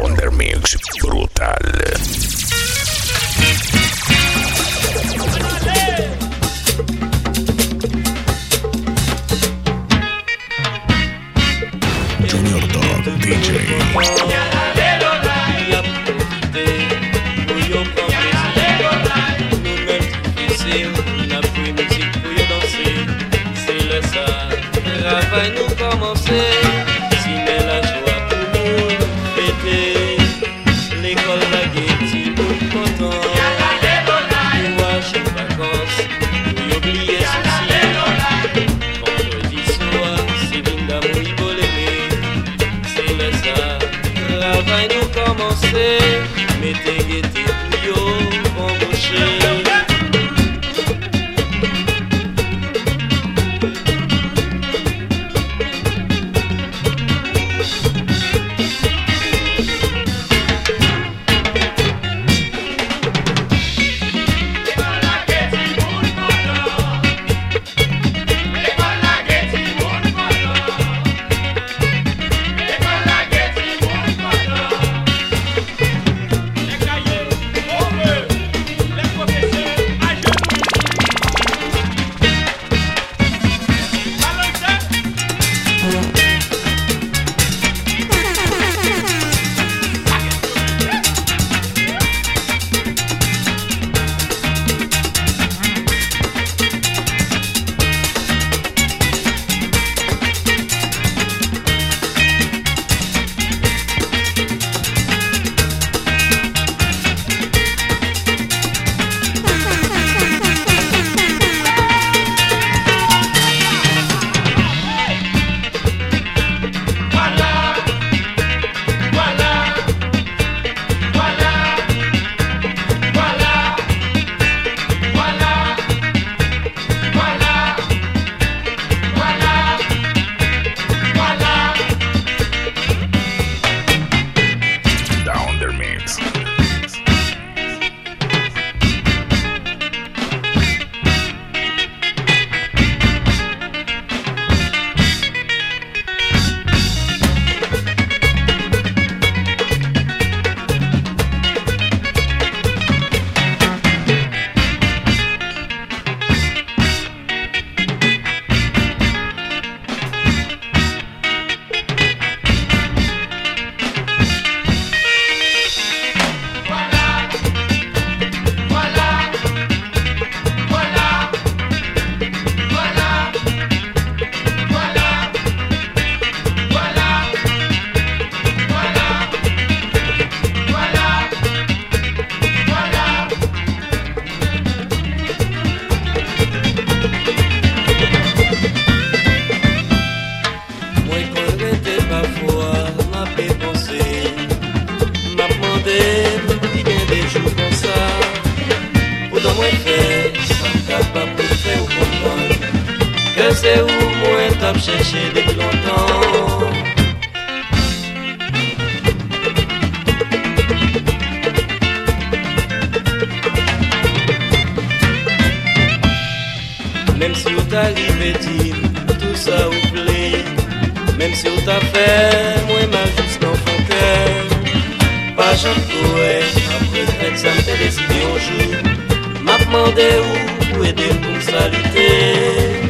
Undermix brutal. avancer, mettez guetté pouillot, embauché. t'arrive di, tout ça oublie Même si ou t'a fait, moi mal juste en fontaine Pas j'en coué, après fête ça me fait décider un jour M'a demandé où, où aider pour me saluter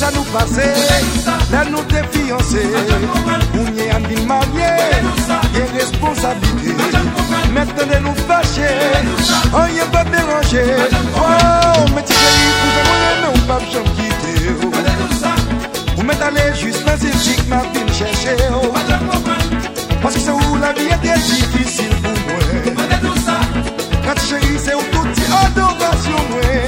Laisse nous passer, laisse nous défiancer. Pour n'y en d'une mariée, et responsabilité. Maintenant nous fâcher, on y est pas dérangé. Oh, mais tu chéris, vous avez mon pape, j'en quitte. Vous m'êtes juste dans une chic, ma ville chercher. Oh. Parce que c'est où la vie était difficile pour moi. Quand tu chérie, c'est où toute adoration.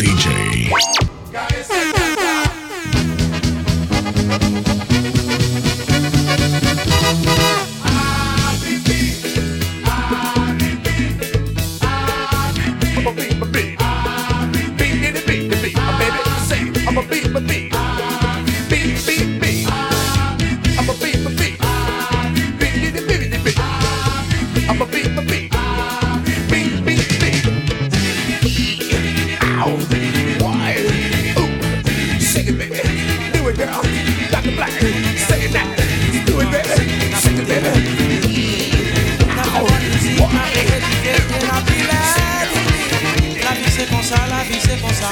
DJ. La vie c'est comme ça, la vie c'est comme ça.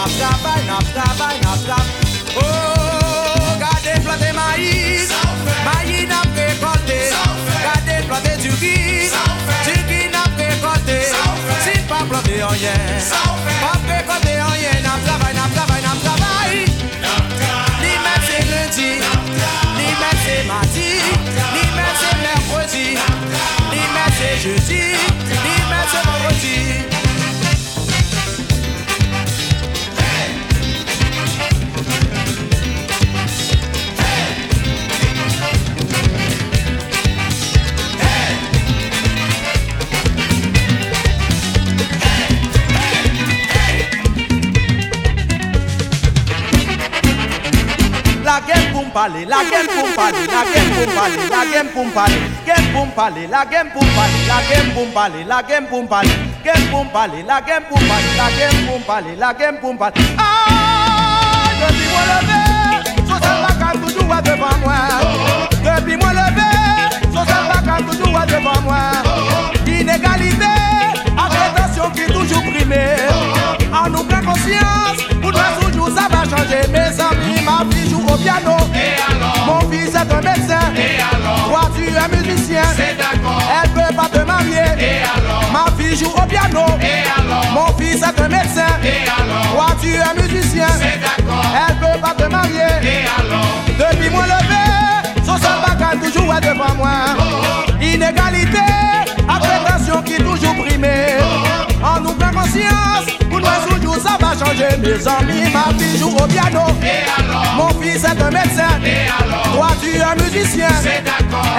nap tap, ay nap tap, ay nap tap Oh, gade plante maïs Maïs nap rekolte Gade plante du riz Du riz nap Si pa plante onye Pap rekolte onye Nap tap, ay nap tap, ay nap tap Ni men se lundi. Ni men se mardi. Ni men se mercredi. Ni men se jeudi. Pour parler, la game pour parler, la game pour parler, la game pour parler, game pour parler, la game pour parler, la game pour parler, la game pour parler, game pour parler, la game pour parler, la game pour parler, la game pour parler. Ah, depuis moi levé, social vaca toujours à devant moi. Depuis moi levé, social vaca toujours à devant moi. Inégalité, attention qui toujours primée. En nous prend conscience, pour nous toujours ça va changer. Mes amis, ma fille joue au piano. Est un médecin. Toi tu es musicien. Elle peut pas te marier. Depuis moi levé, social bacal toujours est devant moi. Inégalité, appréhension qui toujours primée. En nous prend conscience, pour nous toujours ça va changer. Mes amis, ma fille joue au piano. Mon fils est un médecin. Toi tu es musicien.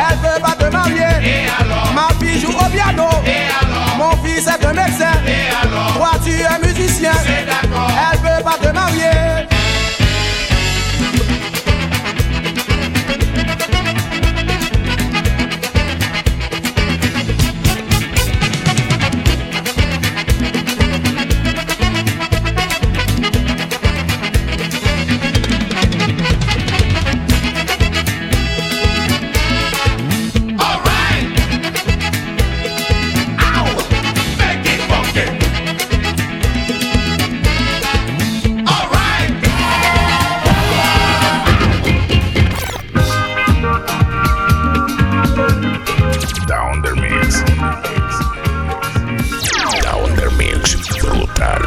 Elle veut pas te marier. Ma fille joue au piano. Mon fils est un médecin. Toi tu dirty and Brutal.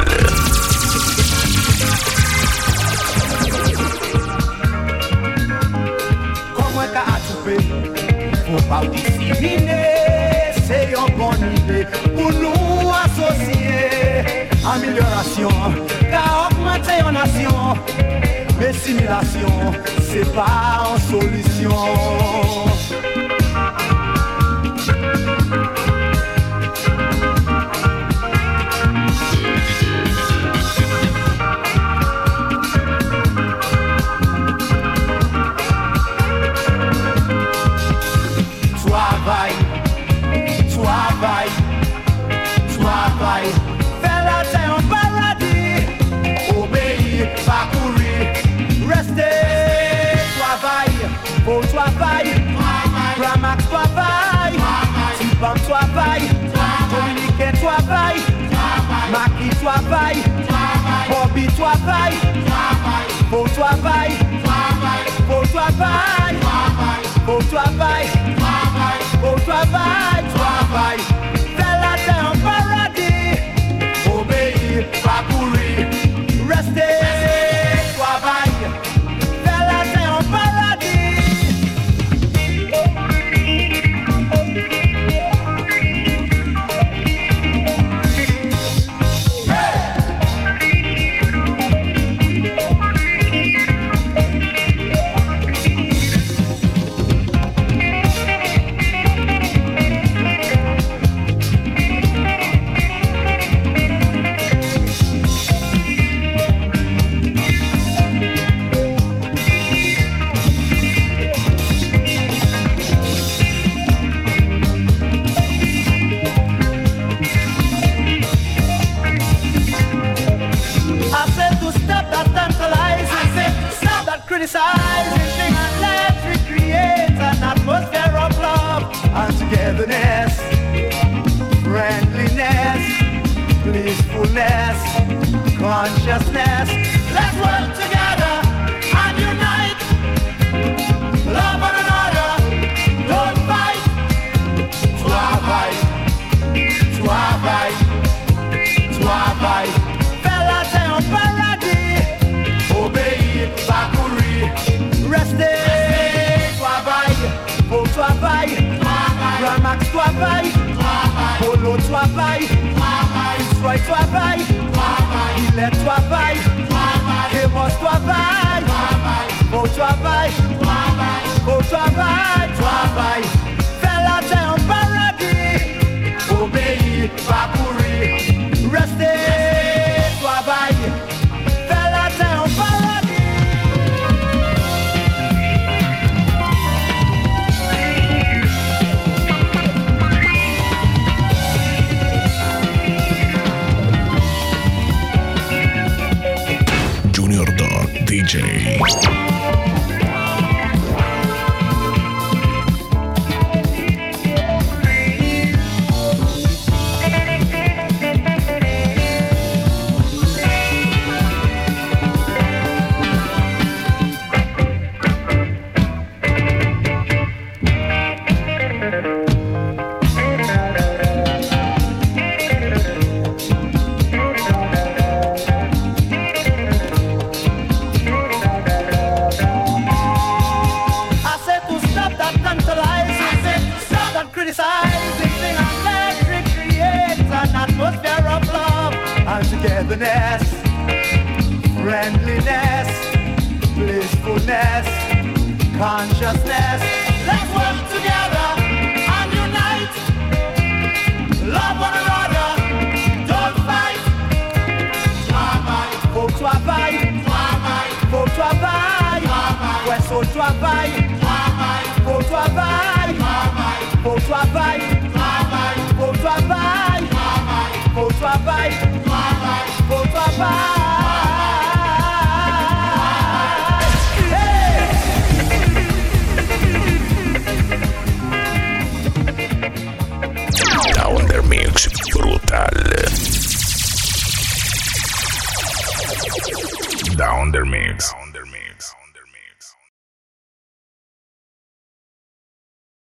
Como é que a chupé? O pau de cimine seria uma boa por não associar, associé à amélioration. Car augmentation nation. Mais simulation, c'est pas une solution. Tipam travail. Dominique travail. Maki travail. Bobby travail. Beau travail. Beau travail. Beau travail. Criticizing thing and let's recreate an atmosphere of love and togetherness, friendliness, blissfulness, consciousness. Let's work travail, sois travail, il est travail, et moi travail, mon travail. travail, travail, au travail, travail, au travail, travail, au travail, travail, au travail, travail, au travail. Mix brutal. Down the mix.